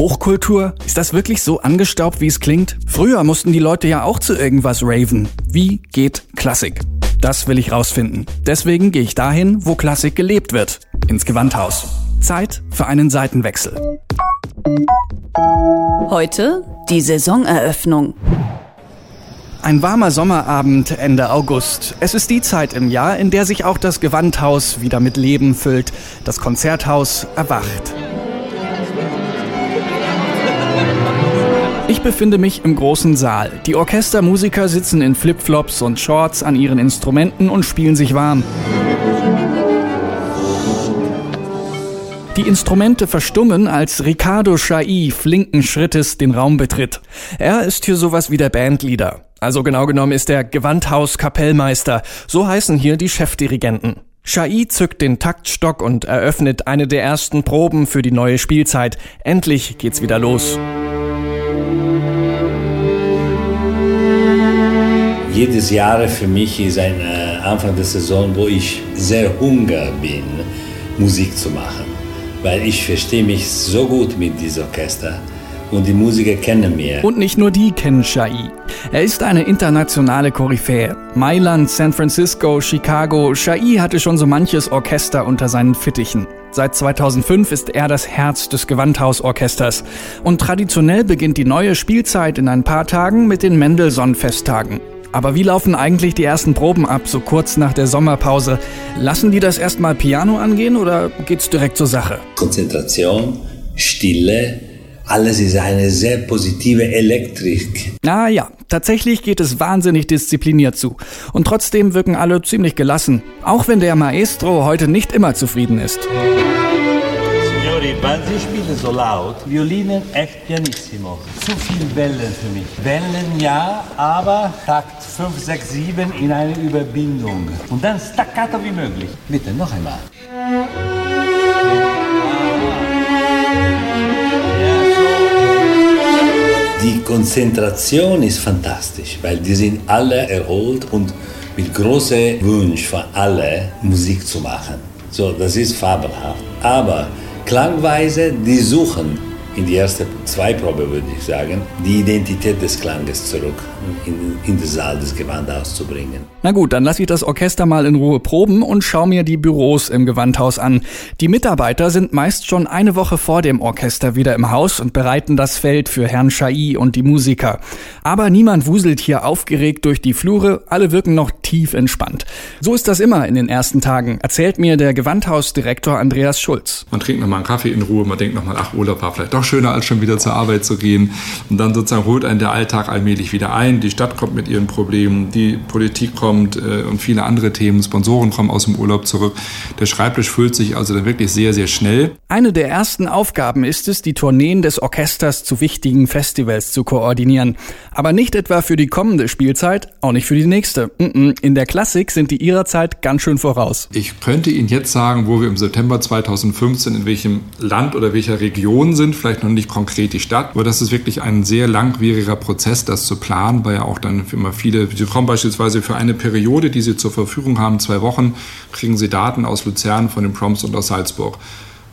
Hochkultur? Ist das wirklich so angestaubt, wie es klingt? Früher mussten die Leute ja auch zu irgendwas raven. Wie geht Klassik? Das will ich rausfinden. Deswegen gehe ich dahin, wo Klassik gelebt wird. Ins Gewandhaus. Zeit für einen Seitenwechsel. Heute die Saisoneröffnung. Ein warmer Sommerabend Ende August. Es ist die Zeit im Jahr, in der sich auch das Gewandhaus wieder mit Leben füllt. Das Konzerthaus erwacht. Ich befinde mich im großen Saal. Die Orchestermusiker sitzen in Flipflops und Shorts an ihren Instrumenten und spielen sich warm. Die Instrumente verstummen, als Ricardo Chailly flinken Schrittes den Raum betritt. Er ist hier sowas wie der Bandleader. Also genau genommen ist er Gewandhaus-Kapellmeister. So heißen hier die Chefdirigenten. Chailly zückt den Taktstock und eröffnet eine der ersten Proben für die neue Spielzeit. Endlich geht's wieder los. Jedes Jahr für mich ist ein äh, Anfang der Saison, wo ich sehr hunger bin, Musik zu machen. Weil ich verstehe mich so gut mit diesem Orchester und die Musiker kennen mich. Und nicht nur die kennen Chailly. Er ist eine internationale Koryphäe. Mailand, San Francisco, Chicago. Chailly hatte schon so manches Orchester unter seinen Fittichen. Seit 2005 ist er das Herz des Gewandhausorchesters. Und traditionell beginnt die neue Spielzeit in ein paar Tagen mit den Mendelssohn-Festtagen. Aber wie laufen eigentlich die ersten Proben ab, so kurz nach der Sommerpause? Lassen die das erstmal Piano angehen oder geht's direkt zur Sache? Konzentration, Stille, alles ist eine sehr positive Elektrik. Na ja, tatsächlich geht es wahnsinnig diszipliniert zu. Und trotzdem wirken alle ziemlich gelassen. Auch wenn der Maestro heute nicht immer zufrieden ist. Signori, wann Sie spielen so laut, Violinen echt pianissimo. Zu viel Wellen für mich. Wellen ja, aber Takt 5, 6, 7 in eine Überbindung. Und dann staccato wie möglich. Bitte, noch einmal. Die Konzentration ist fantastisch, weil die sind alle erholt und mit großem Wunsch von alle Musik zu machen. So, das ist fabelhaft. Aber klangweise, die suchen in die ersten zwei Probe, würde ich sagen, die Identität des Klanges zurück in, in den Saal des Gewandhauses zu bringen. Na gut, dann lasse ich das Orchester mal in Ruhe proben und schau mir die Büros im Gewandhaus an. Die Mitarbeiter sind meist schon eine Woche vor dem Orchester wieder im Haus und bereiten das Feld für Herrn Chailly und die Musiker. Aber niemand wuselt hier aufgeregt durch die Flure, alle wirken noch tief entspannt. So ist das immer in den ersten Tagen, erzählt mir der Gewandhausdirektor Andreas Schulz. Man trinkt nochmal einen Kaffee in Ruhe, man denkt nochmal, ach, Urlaub war vielleicht doch schöner, als schon wieder zur Arbeit zu gehen. Und dann sozusagen holt einen der Alltag allmählich wieder ein. Die Stadt kommt mit ihren Problemen, die Politik kommt äh, und viele andere Themen. Sponsoren kommen aus dem Urlaub zurück. Der Schreibtisch füllt sich also dann wirklich sehr, sehr schnell. Eine der ersten Aufgaben ist es, die Tourneen des Orchesters zu wichtigen Festivals zu koordinieren. Aber nicht etwa für die kommende Spielzeit, auch nicht für die nächste. In der Klassik sind die ihrer Zeit ganz schön voraus. Ich könnte Ihnen jetzt sagen, wo wir im September 2015 in welchem Land oder welcher Region sind, vielleicht noch nicht konkret die Stadt, aber das ist wirklich ein sehr langwieriger Prozess, das zu planen, weil ja auch dann immer viele, Sie kommen beispielsweise für eine Periode, die Sie zur Verfügung haben, zwei Wochen, kriegen Sie Daten aus Luzern, von den Proms und aus Salzburg.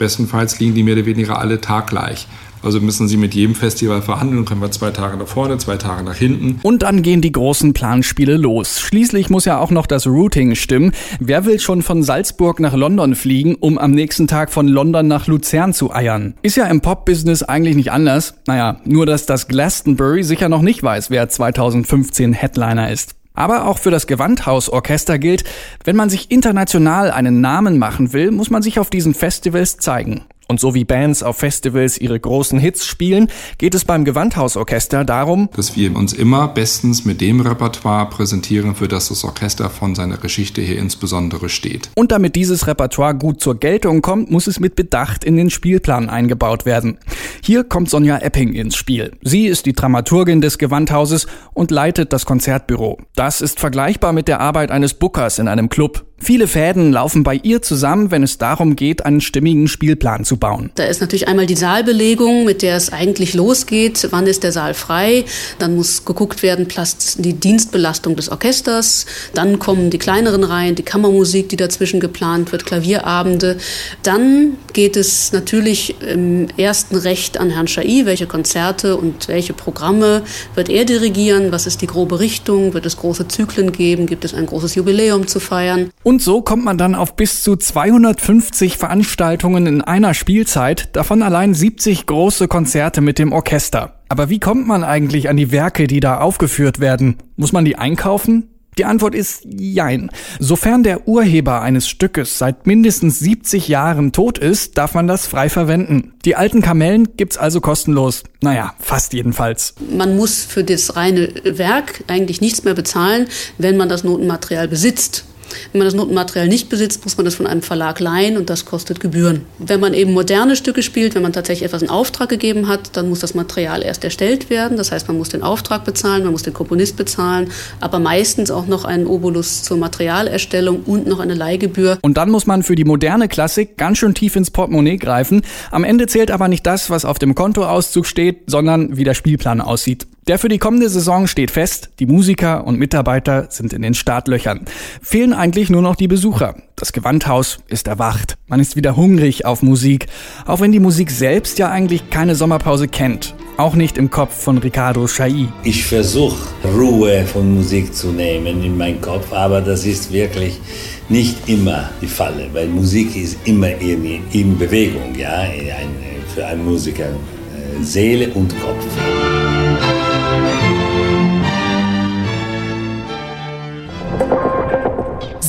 Bestenfalls liegen die mehr oder weniger alle taggleich. Also müssen Sie mit jedem Festival verhandeln, können wir zwei Tage nach vorne, zwei Tage nach hinten. Und dann gehen die großen Planspiele los. Schließlich muss ja auch noch das Routing stimmen. Wer will schon von Salzburg nach London fliegen, um am nächsten Tag von London nach Luzern zu eiern? Ist ja im Pop-Business eigentlich nicht anders. Naja, nur dass das Glastonbury sicher noch nicht weiß, wer 2015 Headliner ist. Aber auch für das Gewandhausorchester gilt, wenn man sich international einen Namen machen will, muss man sich auf diesen Festivals zeigen. Und so wie Bands auf Festivals ihre großen Hits spielen, geht es beim Gewandhausorchester darum, dass wir uns immer bestens mit dem Repertoire präsentieren, für das das Orchester von seiner Geschichte her insbesondere steht. Und damit dieses Repertoire gut zur Geltung kommt, muss es mit Bedacht in den Spielplan eingebaut werden. Hier kommt Sonja Epping ins Spiel. Sie ist die Dramaturgin des Gewandhauses und leitet das Konzertbüro. Das ist vergleichbar mit der Arbeit eines Bookers in einem Club. Viele Fäden laufen bei ihr zusammen, wenn es darum geht, einen stimmigen Spielplan zu bauen. Da ist natürlich einmal die Saalbelegung, mit der es eigentlich losgeht. Wann ist der Saal frei? Dann muss geguckt werden, passt die Dienstbelastung des Orchesters. Dann kommen die kleineren Reihen, die Kammermusik, die dazwischen geplant wird, Klavierabende. Dann geht es natürlich im ersten Recht an Herrn Chai, welche Konzerte und welche Programme wird er dirigieren? Was ist die grobe Richtung? Wird es große Zyklen geben? Gibt es ein großes Jubiläum zu feiern? Und so kommt man dann auf bis zu 250 Veranstaltungen in einer Spielzeit, davon allein 70 große Konzerte mit dem Orchester. Aber wie kommt man eigentlich an die Werke, die da aufgeführt werden? Muss man die einkaufen? Die Antwort ist Jein. Sofern der Urheber eines Stückes seit mindestens 70 Jahren tot ist, darf man das frei verwenden. Die alten Kamellen gibt's also kostenlos. Naja, fast jedenfalls. Man muss für das reine Werk eigentlich nichts mehr bezahlen, wenn man das Notenmaterial besitzt. Wenn man das Notenmaterial nicht besitzt, muss man das von einem Verlag leihen und das kostet Gebühren. Wenn man eben moderne Stücke spielt, wenn man tatsächlich etwas in Auftrag gegeben hat, dann muss das Material erst erstellt werden. Das heißt, man muss den Auftrag bezahlen, man muss den Komponist bezahlen, aber meistens auch noch einen Obolus zur Materialerstellung und noch eine Leihgebühr. Und dann muss man für die moderne Klassik ganz schön tief ins Portemonnaie greifen. Am Ende zählt aber nicht das, was auf dem Kontoauszug steht, sondern wie der Spielplan aussieht. Der für die kommende Saison steht fest, die Musiker und Mitarbeiter sind in den Startlöchern. Fehlen eigentlich nur noch die Besucher. Das Gewandhaus ist erwacht. Man ist wieder hungrig auf Musik, auch wenn die Musik selbst ja eigentlich keine Sommerpause kennt. Auch nicht im Kopf von Ricardo Chailly. Ich versuche Ruhe von Musik zu nehmen in meinen Kopf, aber das ist wirklich nicht immer die Falle, weil Musik ist immer in, in Bewegung, ja, für einen Musiker. Äh, Seele und Kopf.